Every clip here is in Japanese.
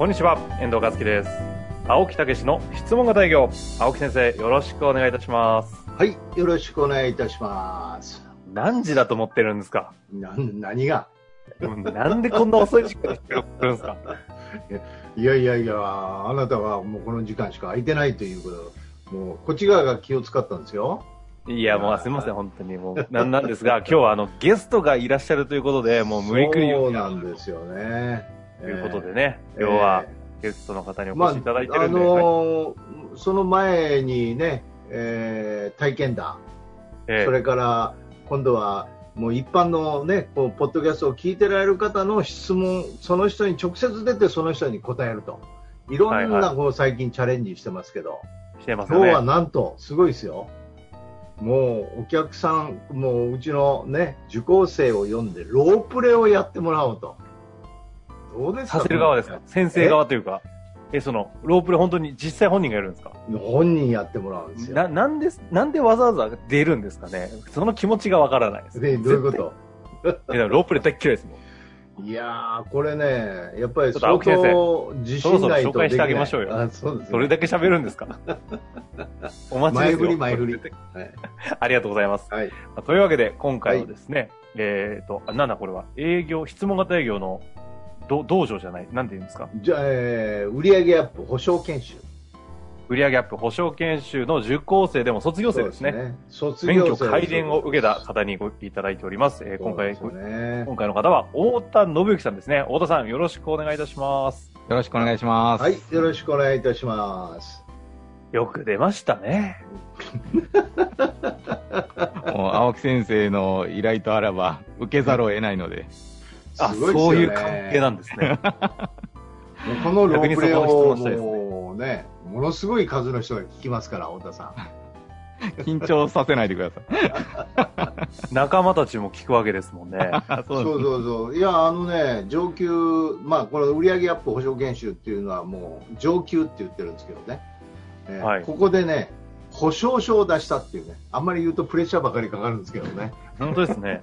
こんにちは、遠藤和樹です。青木武の質問型営業。青木先生、よろしくお願いいたします。はい、よろしくお願いいたします。何時だと思ってるんですか？な何が？うんなんでこんな遅い時間に来るんですか？いやいやいや、あなたはもうこの時間しか空いてないということ、もうこっち側が気を使ったんですよ。いや、もうすみません、本当に。もう、なんなんですが、今日はあの、ゲストがいらっしゃるということで、もう無理くりそうなんですよね。ということでね、えー今日はゲストの方におまあ、越しいただいてあるんで、はいのーその前にね、えー体験談、ええそれから今度はもう一般のね、こうポッドキャストを聞いてられる方の質問、その人に直接出てその人に答えると。いろんはいはなこう最近チャレンジしてますけど、してますよ今日はね。なんと、すごいですよ。もうお客さん、もううちのね、受講生を呼んで、ロープレをやってもらおうと。どうですか？させる側ですか？先生側というか、え、その、ロープレ本当に実際本人がやるんですか？本人やってもらうんですよ。な、なんで、なんでわざわざ出るんですかね？その気持ちがわからないです。でどういうこと？絶対いやロープレ大っ嫌いですもん。いやー、これね、やっぱりちょっと青相木先生当自信ないとできない。そろそろ紹介してあげましょうよあそうですねそれだけ喋るんですか？お待ちですよ。前振り前振り。はい。ありがとうございます。はい。まあというわけで、今回はですね、えっ、と、あなんだこれは、営業、質問型営業の、ど道場じゃない、なんて言うんですか？じゃあ、えー、売上アップ保証研修。売上アップ保証研修の受講生でも卒業生ですね。そうですね。卒免許改伝を受けた方にごいただいております。えー今回、今回の方は、太田信之さんですね。太田さん、よろしくお願いいたします。よろしくお願いします。はい、よろしくお願いいたします。よく出ましたね。もう青木先生の依頼とあらば、受けざるを得ないので。あ、すごいですよねそういう関係なんですね。もうこのロープレをもうね、ものすごい数の人が聞きますから、太田さん。緊張させないでください。仲間たちも聞くわけですもんね。そうそうそう。いや、あのね、上級、まあ、この売上アップ保証研修っていうのはもう上級って言ってるんですけどね。えーはいここでね、保証書を出したっていうね、あんまり言うとプレッシャーばかりかかるんですけどね。本当ですね。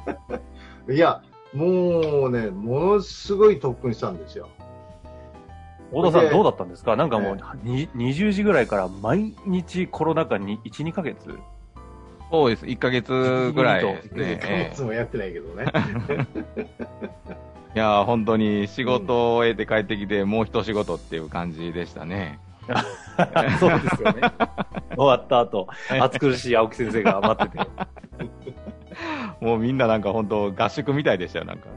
いや、もうね、ものすごい特訓したんですよ。で太田さんどうだったんですか？なんかもうえ、に20時ぐらいから毎日コロナ禍に1、2ヶ月そうです。1ヶ月ぐらいね。1ヶえ月もやってないけどね。えいや、本当に仕事を終えて帰ってきて、もう一仕事っていう感じでしたね。そうですよね。終わった後、暑苦しい青木先生が待ってて。もうみんななんか本当合宿みたいでしたよ、なんか。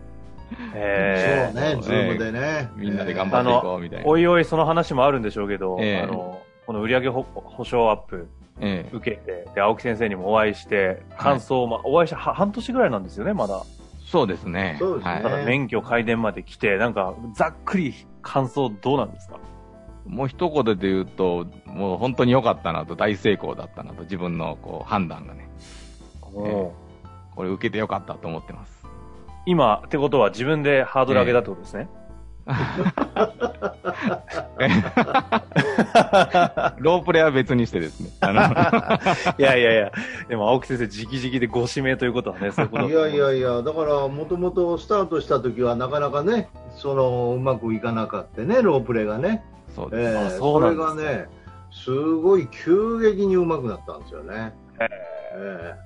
えそうね、ズームでね。みんなで頑ー、張っていこうみたいな。おいおいその話もあるんでしょうけど、ええあの、この売上保保証アップええ受けて、で、青木先生にもお会いして、感想を、まあ、お会いしては半年ぐらいなんですよね、まだ。そうですね。そうですねはいただ免許改伝まで来て、なんか、ざっくり感想どうなんですか？もう一言で言うと、もう本当に良かったなと、大成功だったなと、自分のこう判断がね。おこれ受けて良かったと思ってます。今、ってことは自分でハードル上げたってことですね？ロープレは別にしてですね。いやいやいや、でも青木先生、直々でご指名ということはね、そういうことだいやいやいや、だから、もともとスタートした時はなかなかね、その、うまくいかなかったね、ロープレがね。そうです。ええあそうなんですそれがね、すごい急激にうまくなったんですよね。へえ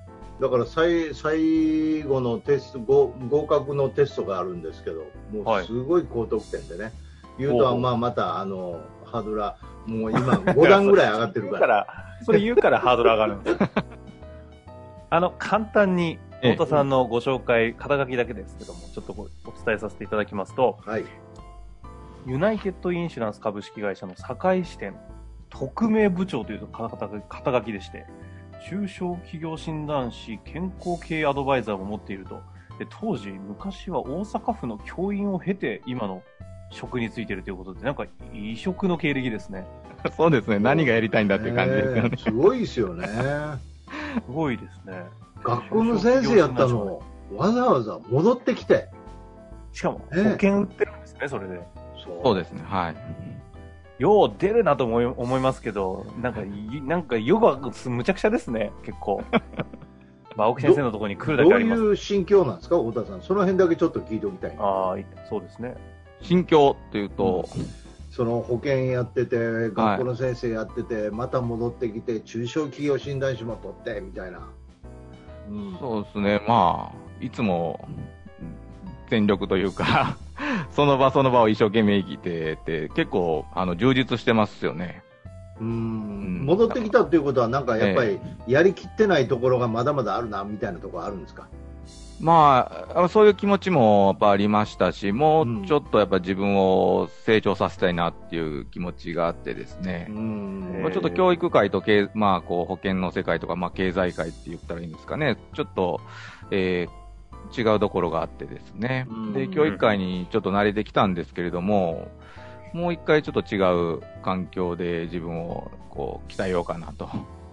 えだから最最後のテスト合合格のテストがあるんですけど、もはい。うすごい高得点でね、言うとは、まあ、またあのハードルはもう今、5段ぐらい上がってるか。ら。ら、それ言うからハードル上がるんです。よ。あの、簡単に、ええ。太田さんのご紹介、肩書きだけですけども、ちょっとごお伝えさせていただきますと、はい、ユナイテッドインシュランス株式会社の堺支店特命部長という肩肩書きでして、中小企業診断士健康経営アドバイザーも持っていると。で当時、昔は大阪府の教員を経て、今の職についてるということで、なんか異色の経歴ですね。そうですね。何がやりたいんだっていう感じですよね。ね すごいですよね。すごいですね。学校の先生やったのをわざわざ戻ってきて。しかも、保ええ険売ってるんですね、それで。そそうですね。はい。よう出るなと思い思いますけど、なんか、いなんか、ヨガ、むちゃくちゃですね、結構。まあ、青木先生のところに来るだどうけあります。いう心境なんですか、太田さん。その辺だけちょっと聞いておきたいな。ああ、そうですね。心境っていうと、その保険やってて、学校の先生やってて、また戻ってきて、中小企業診断士も取ってみたいな。うんそうですね。まあ、いつも、全力というか、その場その場を一生懸命生きてて、結構、あの、充実してますよね。うんん戻ってきたっていうことは、なんかやっぱりやりきってないところがまだまだあるなみたいなところあるんですか？まあ、そういう気持ちもやっぱありましたし、もうちょっとやっぱ自分を成長させたいなっていう気持ちがあってですね。んまあちょっと教育界と経、まあ、こう保険の世界とか、まあ、経済界って言ったらいいんですかね。ちょっと、えー違うところがあってですねうん。で、教育界にちょっと慣れてきたんですけれども、もう一回ちょっと違う環境で自分をこう鍛えようかなと、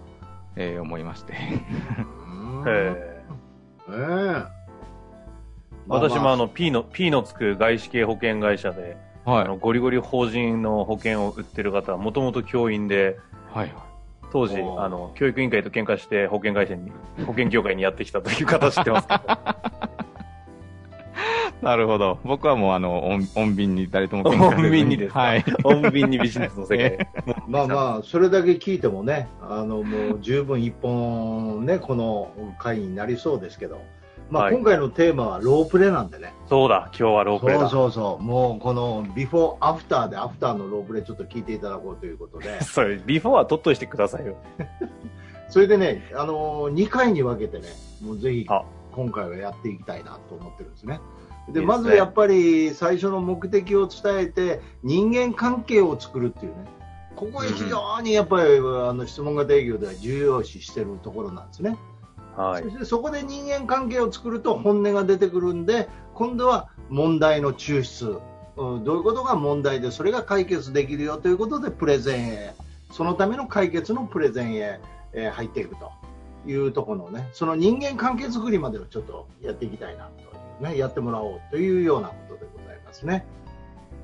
えー思いまして。うんええええ私もあの、P の、P のつく外資系保険会社で、はいあの、。ゴリゴリ法人の保険を売ってる方は、もともと教員で、はい。当時、あの、教育委員会と喧嘩して保険会社に、保険業界にやってきたという方知ってますか なるほど。僕はもうあの、穏穏便に誰とも喧嘩穏便にですか？はい。穏便にビジネスの世界。まあまあ、それだけ聞いてもね、あのもう十分一本ね、この回になりそうですけど、まあ、はい。今回のテーマはロープレなんでね、そうだ、今日はロープレだ。そうそうそう、もうこのビフォー、アフターでアフターのロープレちょっと聞いていただこうということで、それ、ビフォーは取っといてくださいよ。それでね、あの2回に分けてね、もうぜひあ。今回はやっていきたいなと思ってるんですね。でまずやっぱり最初の目的を伝えて人間関係を作るっていうね。ここが非常にやっぱりあの質問型営業では重要視してるところなんですね、はいそ。してそこで人間関係を作ると本音が出てくるんで今度は問題の抽出うんどういうことが問題でそれが解決できるよということでプレゼンへそのための解決のプレゼンへ、えー入っていくというところのねその人間関係作りまでをちょっとやっていきたいなというねやってもらおうというようなことでございますね。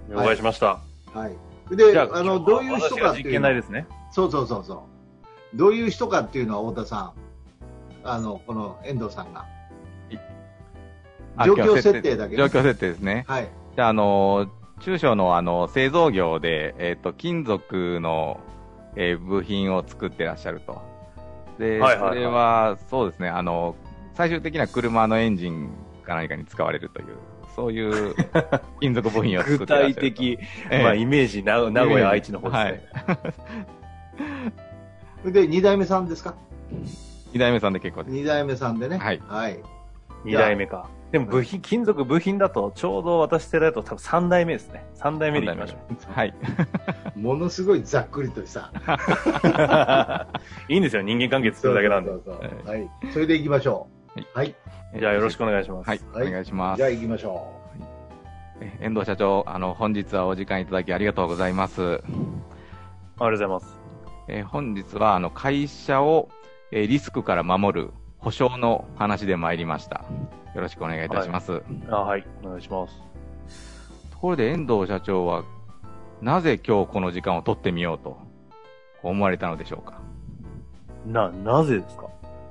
了解しました。はい。で、あの、どういう人かって。そうそうそうそう。どういう人かっていうのは太田さん、あの、この遠藤さんが。あ状況設定だけ状況設定ですね。はい。じゃあ、あの、中小のあの、製造業で、えっ、と、金属の、えー部品を作ってらっしゃると。で、はいはいはいそれは、そうですね、あの、最終的には車のエンジンか何かに使われるという、そういう 金属部品を作具ってらっしゃると。体的、ええまあ、イメージ、名名古屋、愛知の方ですはねい。で、二代目さんですか？二代目さんで結構です。二代目さんでね。はいはい。二代目か。でも部品、金属部品だと、ちょうど私世代だと多分三代目ですね。三代目でいきましょはい。ものすごいざっくりとした。う。いいんですよ、人間関係作るだけなんで。そうそうそうえはい。それで行きましょう。はい。じゃあよろしくお願いします。はい、お願いしますじゃ。あ行きましょえ遠藤社長、あの、本日はお時間いただきありがとうございます。ありがとうございます。えー本日は、あの、会社を、えーリスクから守る保証の話で参りました。よろしくお願いいたします。あはい、お願いします。ところで、遠藤社長は、なぜ今日この時間を取ってみようと思われたのでしょうか？な、なぜですか？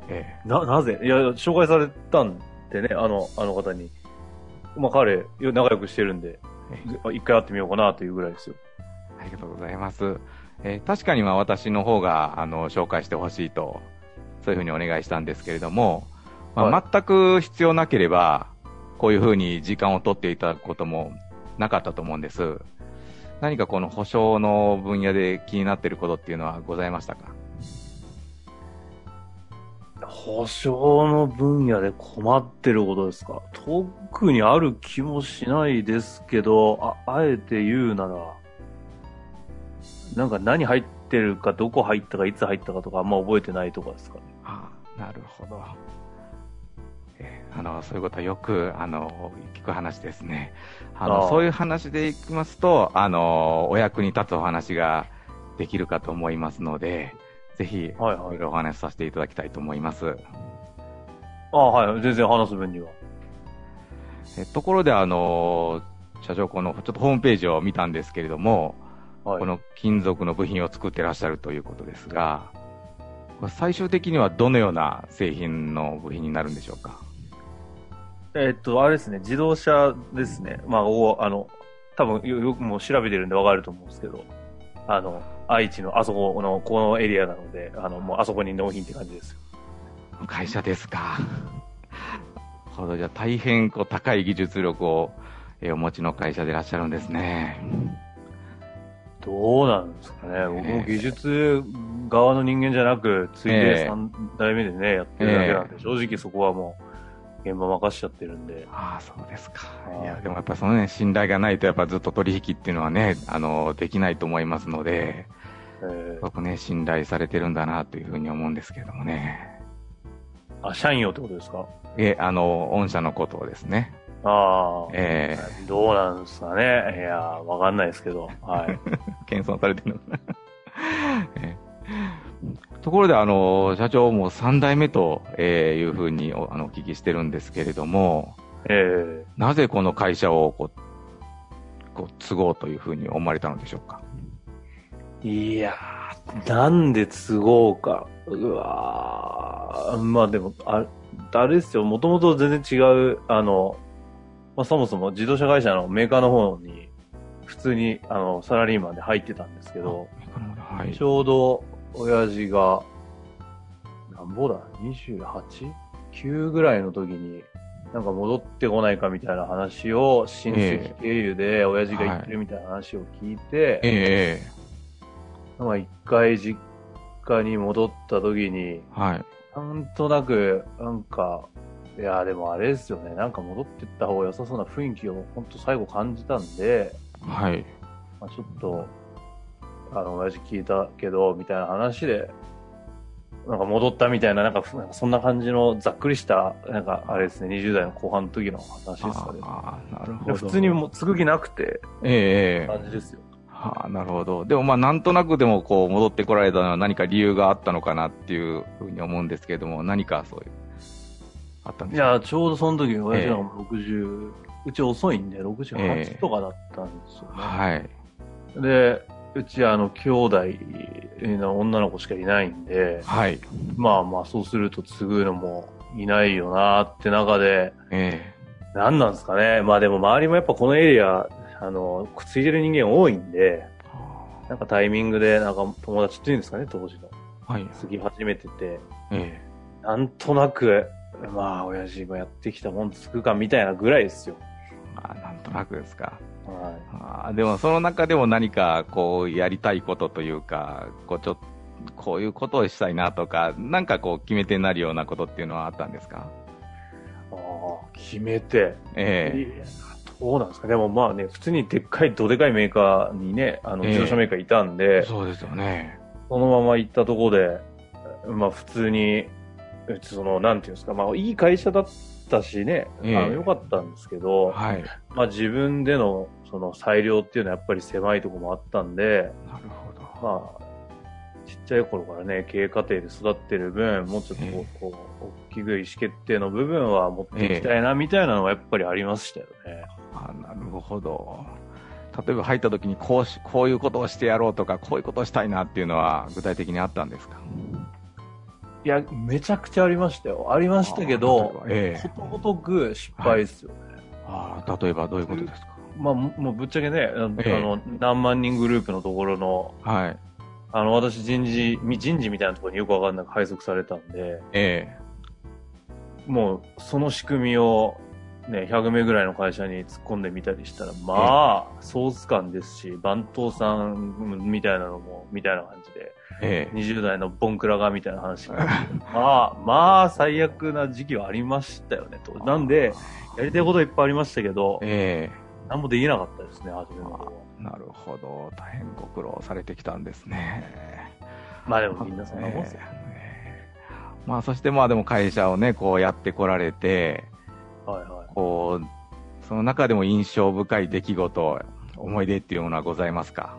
えな、なぜ？いや、紹介されたんでね、あの、あの方に。まあ彼、仲良くしてるんで、一回会ってみようかなというぐらいですよ。えありがとうございます。えー確かにまあ私の方が、あの、紹介してほしいと、そういうふうにお願いしたんですけれども、まあは全く必要なければ、こういうふうに時間を取っていただくこともなかったと思うんです。何かこの保証の分野で気になっていることっていうのはございましたか？保証の分野で困ってることですか？特にある気もしないですけど、あ、あえて言うなら、なんか何入ってるか、どこ入ったか、いつ入ったかとかあんま覚えてないとかですかね？なるほど。えーあの、そういうことはよく、あの、聞く話ですね。あの、そういう話でいきますと、あの、お役に立つお話ができるかと思いますので、ぜひ、はいはいいろいろお話しさせていただきたいと思います。ああ、はい。全然話す分には。えところで、あの、社長、この、ちょっとホームページを見たんですけれども、はい。この金属の部品を作ってらっしゃるということですが、最終的にはどのような製品の部品になるんでしょうか？えっと、あれですね、自動車ですね。まあ、おあの、多分よよくもう調べてるんでわかると思うんですけど、あの、愛知のあそこの、このエリアなので、あの、もうあそこに納品って感じですよ。会社ですか。ほど、じゃあ大変こう高い技術力を、えーお持ちの会社でいらっしゃるんですね。どうなんですかね。僕ええも技術側の人間じゃなく、ついえでえ3代目でね、やってるだけなんで、正直そこはもう、現場任しちゃってるんで。ああ、そうですかは。いいや、でもやっぱそのね、信頼がないとやっぱずっと取引っていうのはね、あの、できないと思いますので、えーすごくね、信頼されてるんだなというふうに思うんですけれどもね。あ、社員用ってことですか？え、あの、御社のことをですね。ああ、えどうなんですかね。いや、わかんないですけど。はい。謙遜されてるのかな、えところで、あの、社長も3代目と、えーいうふうにおあのお聞きしてるんですけれども、えなぜこの会社をこう、こう継ごうというふうに思われたのでしょうか？えいやー、なんで都合か。うわーまあでも、ああれですよ、もともと全然違う、あの、まあ、そもそも自動車会社のメーカーの方に、普通に、あの、サラリーマンで入ってたんですけど、はいち。ょうど、親父が、なんぼだ ?28?9 ぐらいの時に、なんか戻ってこないかみたいな話を、親戚経由で親父が言ってるみたいな話を聞いて、ええまあ一回実家に戻った時に、はい。なんとなく、なんか、いや、でもあれですよね。なんか戻ってった方が良さそうな雰囲気を本当最後感じたんで、はい。まあ、ちょっと、あの、親父聞いたけど、みたいな話で、なんか戻ったみたいな、なんか、そんな感じのざっくりした、なんかあれですね、20代の後半の時の話ですかね。ああ、なるほど。で普通にもう継ぐ気なくて、ええ感じですよ。はあ、なるほど。でもまあ、なんとなくでもこう、戻ってこられたのは何か理由があったのかなっていうふうに思うんですけれども、何かそういう、あったんですかいや、ちょうどその時、親父がもう60、うち遅いんで、68とかだったんですよね。はい。で、うち、あの、兄弟の女の子しかいないんで、はい。まあまあ、そうすると継ぐのもいないよなって中で、え何なんですかね。まあでも周りもやっぱこのエリア、あの、継いでる人間多いんで、えなんかタイミングで、なんか友達っていうんですかね、当時の。はい。継ぎ始めてて、えなんとなく、まあ、親父もやってきたもん継ぐかみたいなぐらいですよ。えまあ、なんとなくですか。はあーでも、その中でも何か、こう、やりたいことというか、こう、ちょっと、こういうことをしたいなとか、なんかこう、決め手になるようなことっていうのはあったんですか？い。ああ、決めて。ええいやどうなんですか？でもまあね、普通にでっかい、どでかいメーカーにね、あの、ええ自動車メーカーいたんで、そうですよね。そのまま行ったところで、まあ普通に、その、なんていうんですか、まあいい会社だったしね、ええあの良かったんですけど、はい。まあ自分でのその裁量っていうのはやっぱり狭いところもあったんで、なるほど。まあ、ちっちゃい頃からね、経営過程で育ってる分、もうちょっとこう、えこう大きく意思決定の部分は持っていきたいな、みたいなのはやっぱりありましたよね。あなるほど。例えば入った時にこうし、こういうことをしてやろうとか、こういうことをしたいなっていうのは具体的にあったんですか？いや、めちゃくちゃありましたよ。ありましたけど、ことごとく失敗ですよね。ああ、例えばどういうことですか？まあ、ももうぶっちゃけね、あの、え何万人グループのところの、はい。あの、私人事、み人事みたいなところによくわかんなく配属されたんで、え。もうその仕組みを、ね、100名ぐらいの会社に突っ込んでみたりしたら、まあ、ソース感ですし、番頭さんみたいなのも、みたいな感じで、えええ20代のボンクラがみたいな話が まあ、まあ、最悪な時期はありましたよね、と。なんで、やりたいこといっぱいありましたけど、え何もできなかったですね、初めの頃なるほど。大変ご苦労されてきたんですね。まあでもみんなそんなもんですよ。ええまあ、そしてまあでも会社をね、こうやってこられて、はいはい。こう、その中でも印象深い出来事、思い出っていうものはございますか？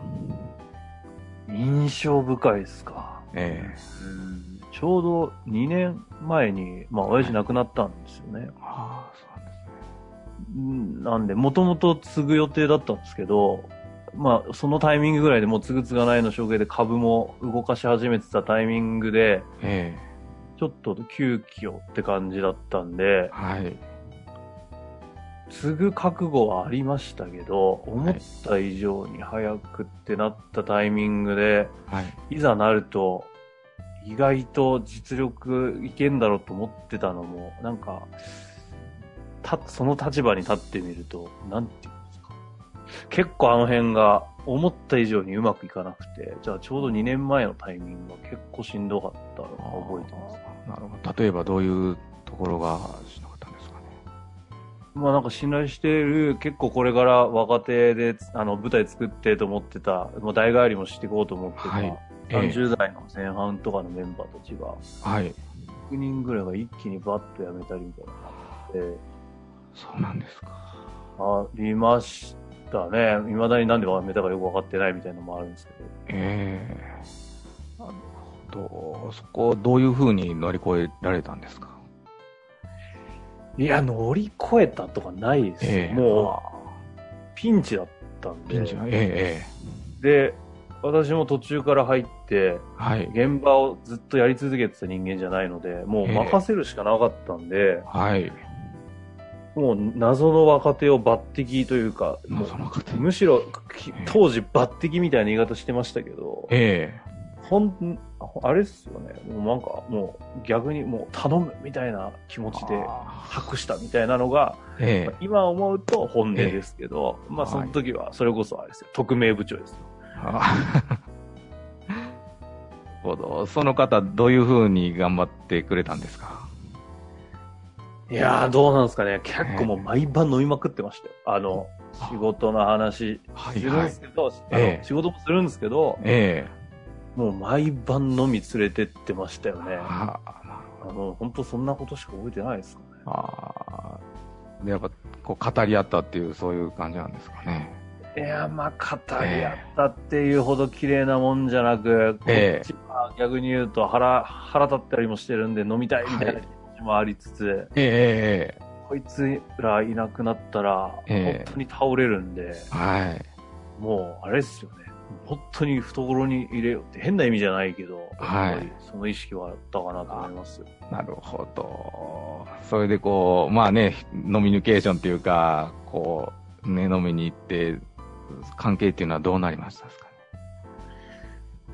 印象深いですか？えうんちょうど2年前に、まあ、親父亡くなったんですよね。えああ、そうなんですね。うんなんで、もともと継ぐ予定だったんですけど、まあ、そのタイミングぐらいでもう継ぐ継がないの証言で株も動かし始めてたタイミングで、えちょっと急遽って感じだったんでえ、はい。継ぐ覚悟はありましたけど、思った以上に早くってなったタイミングで、はい。いざなると、意外と実力いけんだろうと思ってたのも、なんか、た、その立場に立ってみると、なんていうんですか。結構あの辺が思った以上にうまくいかなくて、じゃあちょうど2年前のタイミングが結構しんどかったのを覚えてます。なるほど。例えばどういうところがまあなんか信頼している、結構これから若手で、あの、舞台作ってと思ってた、もう代替わりもしていこうと思ってた、はいええ30代の前半とかのメンバーたちが、はい。6人ぐらいが一気にバッと辞めたりみたいなのがあって、そうなんですか。ありましたね。未だになんで辞めたかよく分かってないみたいなのもあるんですけど。ええなるほど。そこ、どういうふうに乗り越えられたんですか？いや、乗り越えたとかないです。ええもう、ピンチだったんで。ピンチは、えええで、私も途中から入って、えはい。現場をずっとやり続けてた人間じゃないので、もう任せるしかなかったんで、はい。もう謎の若手を抜擢というか、もうむしろきええ当時抜擢みたいな言い方してましたけど、えほん、あれっすよね。もうなんか、もう逆にもう頼むみたいな気持えちであ託したみたいなのが、ーええ今思うと本音ですけど、まあはいその時はそれこそあれですよ。特命部長ですよ。あ なるほど。その方、どういうふうに頑張ってくれたんですか？いやー、どうなんですかね。結構もう毎晩飲みまくってましたよ。あの、仕事の話はいするんですけど、仕事もするんですけど、えもう毎晩飲み連れてってましたよねえ。ああの、本当そんなことしか覚えてないですかね。あーで、やっぱ、こう、語り合ったっていう、そういう感じなんですかね。いや、まあ、語り合ったっていうほど綺麗なもんじゃなく、こええっちは逆に言うと腹、腹立ったりもしてるんで飲みたいみたいな気持ちもありつつ、えええこいつらいなくなったら、ええ本当に倒れるんで、えはい。もう、あれですよね。本当に懐に入れようって変な意味じゃないけど、はいその意識はあったかなと思いますよ。なるほど。それでこう、まあね、ノミニケーションっていうか、こう、ね、飲みに行って、関係っていうのはどうなりましたですかね？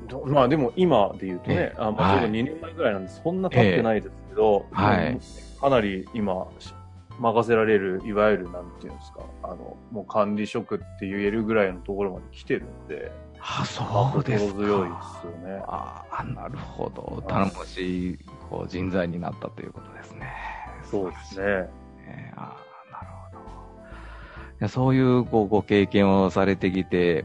どまあでも今で言うとねえ、えあまあ、ちょうどはい2年前ぐらいなんで、そんな経ってないですけど、えはいかなり今、し任せられる、いわゆるなんていうんですか、あの、もう管理職って言えるぐらいのところまで来てるんで、あ、そまあうですか。心強いですよね。ああ、なるほど。頼もしいこう人材になったということですね。そうですね。ね。ああ、なるほど。いやそういうこうご経験をされてきて、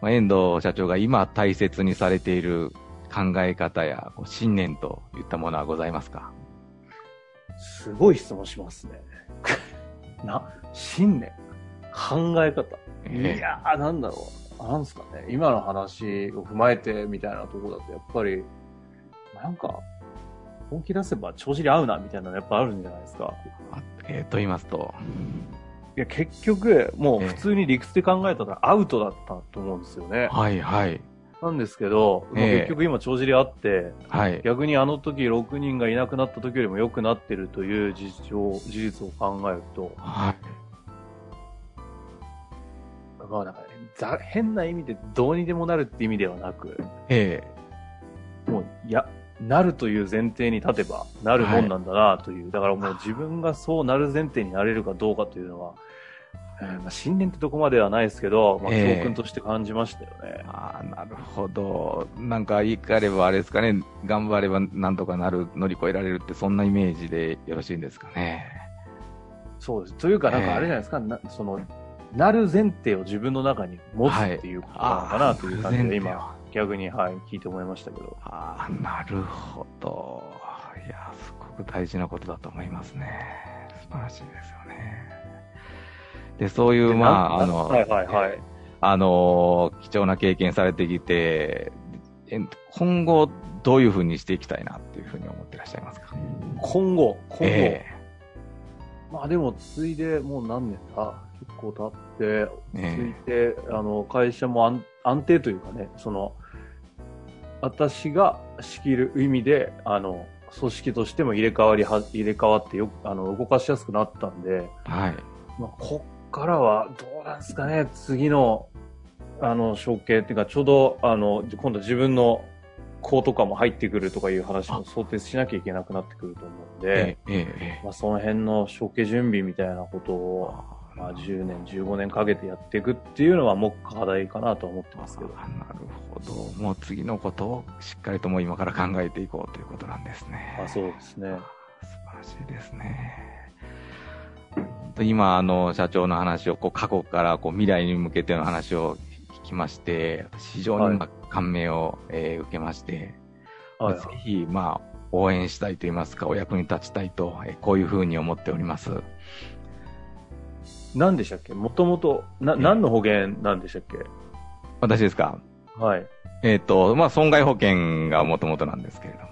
まあ、遠藤社長が今大切にされている考え方やこう信念といったものはございますか？すごい質問しますね。な、信念、考え方。ええいやー、なんだろう。なんすかね。今の話を踏まえてみたいなところだと、やっぱり、なんか、本気出せば帳尻合うな、みたいなのやっぱあるんじゃないですか。あえーと言いますと、いや、結局、もうええ普通に理屈で考えたらアウトだったと思うんですよね。はいはい。なんですけど、ええ結局今帳尻あって、はい。逆にあの時6人がいなくなった時よりも良くなってるという事情、事実を考えると、はい。まあなんかね、ざ変な意味でどうにでもなるって意味ではなく、えもう、いや、なるという前提に立てば、なるもんなんだなという、だからもう自分がそうなる前提になれるかどうかというのは、えーまあ、信念ってとこまではないですけど、まあ、ええ教訓として感じましたよねえ。ああ、なるほど。なんか言い換えればあれですかね、頑張ればなんとかなる、乗り越えられるって、そんなイメージでよろしいんですかね。そうです。というか、なんかあれじゃないですか、なその、なる前提を自分の中に持つはいっていうことなのかなという感じで、今、逆に、はい、聞いて思いましたけど。ああ、なるほど。いや、すごく大事なことだと思いますね。素晴らしいですよね。で、そういう、まあ、あの、はいはいはい。あの、貴重な経験されてきて、え今後、どういうふうにしていきたいなっていうふうに思ってらっしゃいますか？今後、今後。えまあでも、ついでもう何年だ？結構経って、えついて、あの、会社も安安定というかね、その、私が仕切る意味で、あの、組織としても入れ替わりは、入れ替わってよく、あの、動かしやすくなったんで、はい。まあ、こっからはどうなんですかね、次の、あの、承継っていうか、ちょうど、あの、今度自分の子とかも入ってくるとかいう話も想定しなきゃいけなくなってくると思うんで、ええ、ええ、まあ、その辺の承継準備みたいなことえを、え。まあ、10年、15年かけてやっていくっていうのは、目課題かなとは思ってますけど。あなるほど。もう次のことをしっかりともう今から考えていこうということなんですね。あそうですね。素晴らしいですね。今、あの、社長の話を、こう、過去から、こう、未来に向けての話を聞きまして、私非常に、まあ感銘を、えー受けまして、はいぜひ、まあ、応援したいと言いますか、お役に立ちたいと、えーこういうふうに思っております。何でしたっけ？もともと、な、何の保険なんでしたっけ？私ですか？はい。えっ、と、まあ、損害保険がもともとなんですけれども。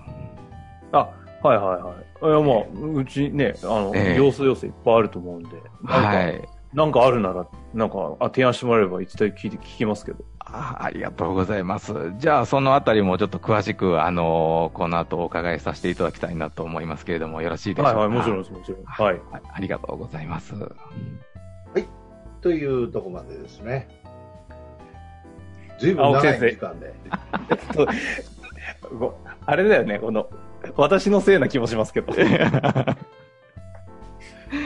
あ、はいはいはい。いや、まあ、うちね、あの、ええ要素要素いっぱいあると思うんで。なんかはい。なんかあるなら、なんか、あ、提案してもらえればいつで聞いて、聞きますけど。あありがとうございます。じゃあ、そのあたりもちょっと詳しく、あのーこの後お伺いさせていただきたいなと思いますけれども、よろしいでしょうか？はいはい、もちろんです、もちろん。はい。はい。ありがとうございます。というとこまでですね。ずいぶん長い時間で。ごあれだよね、この、私のせいな気もしますけど。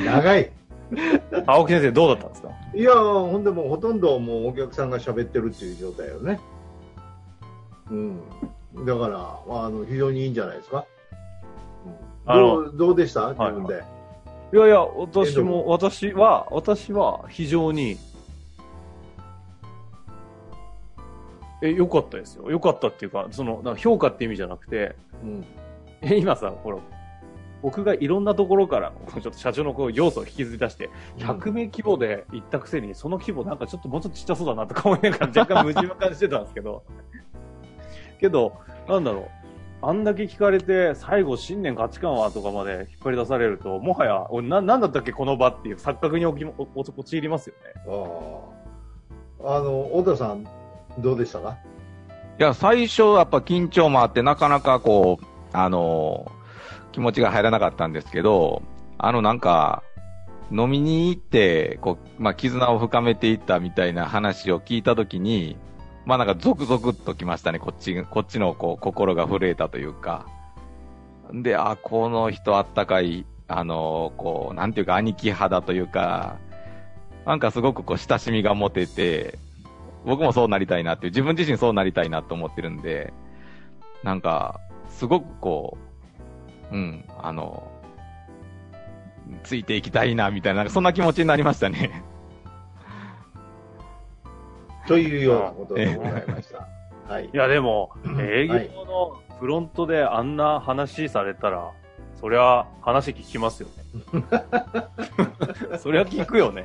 長い。青木先生どうだったんですか？いやー、ほんでもうほとんどもうお客さんが喋ってるっていう状態よね。うん。だから、あの、非常にいいんじゃないですか。うん、どうどうでした？自分で。いやいや、私も、私は、私は非常に、え、良かったですよ。良かったっていうか、その、なんか評価って意味じゃなくて、うん。え、今さ、ほら、僕がいろんなところから、ちょっと社長のこう要素を引きずり出して、100名規模で行ったくせに、その規模なんかちょっともうちょっとちっちゃそうだなとか思いながら若干矛盾を感じてたんですけど、けど、なんだろう、あんだけ聞かれて、最後信念価値観はとかまで引っ張り出されると、もはや、俺な、なんだったっけこの場っていう錯覚に起きおお陥りますよね。ああ。あの、太田さん、どうでしたか？いや、最初やっぱ緊張もあって、なかなかこう、あのー気持ちが入らなかったんですけど、あのなんか、飲みに行って、こう、まあ、絆を深めていったみたいな話を聞いたときに、まあなんかゾクゾクっときましたね、こっち、こっちのこう、心が震えたというか。で、あ、この人あったかい、あのこう、なんていうか兄貴肌というか、なんかすごくこう、親しみが持てて、僕もそうなりたいなっていう、自分自身そうなりたいなと思ってるんで、なんか、すごくこう、うん、あの、ついていきたいな、みたいな、なんかそんな気持ちになりましたね。というようなことでございました。はいい。や、でも、営業はいのフロントであんな話されたら、そりゃ話聞きますよね。そりゃ聞くよね。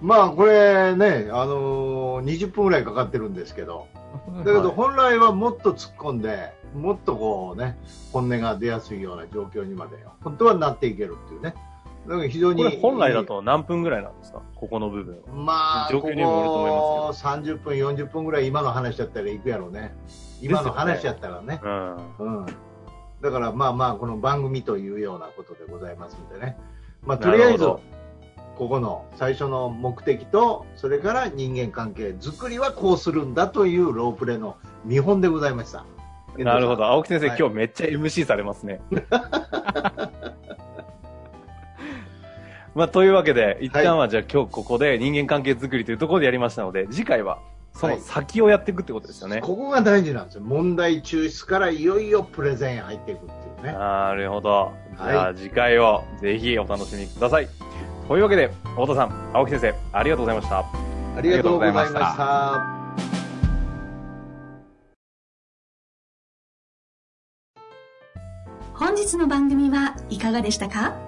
まあ、これね、あのー20分ぐらいかかってるんですけど、だけど本来はもっと突っ込んで、もっとこうね、本音が出やすいような状況にまで、本当はなっていけるっていうね。だから非常に。これ本来だと何分ぐらいなんですか？ここの部分は。まあ、こ状況にもよると思いこ30分、40分ぐらい今の話だったら行くやろうね。今の話やったらね。うん。うん。だからまあまあ、この番組というようなことでございますんでね。まあ、とりあえずここの最初の目的と、それから人間関係作りはこうするんだというロープレイの見本でございました。なるほど。青木先生、はい今日めっちゃ MC されますね。まあ、というわけで、一旦はじゃあ今日ここで人間関係づくりというところでやりましたので、次回はその先をやっていくってことですよね。ここが大事なんですよ。問題抽出からいよいよプレゼンへ入っていくっていうね。なるほど。じはいゃあ次回をぜひお楽しみください。というわけで、太田さん、青木先生、ありがとうございました。ありがとうございました。本日の番組はいかがでしたか？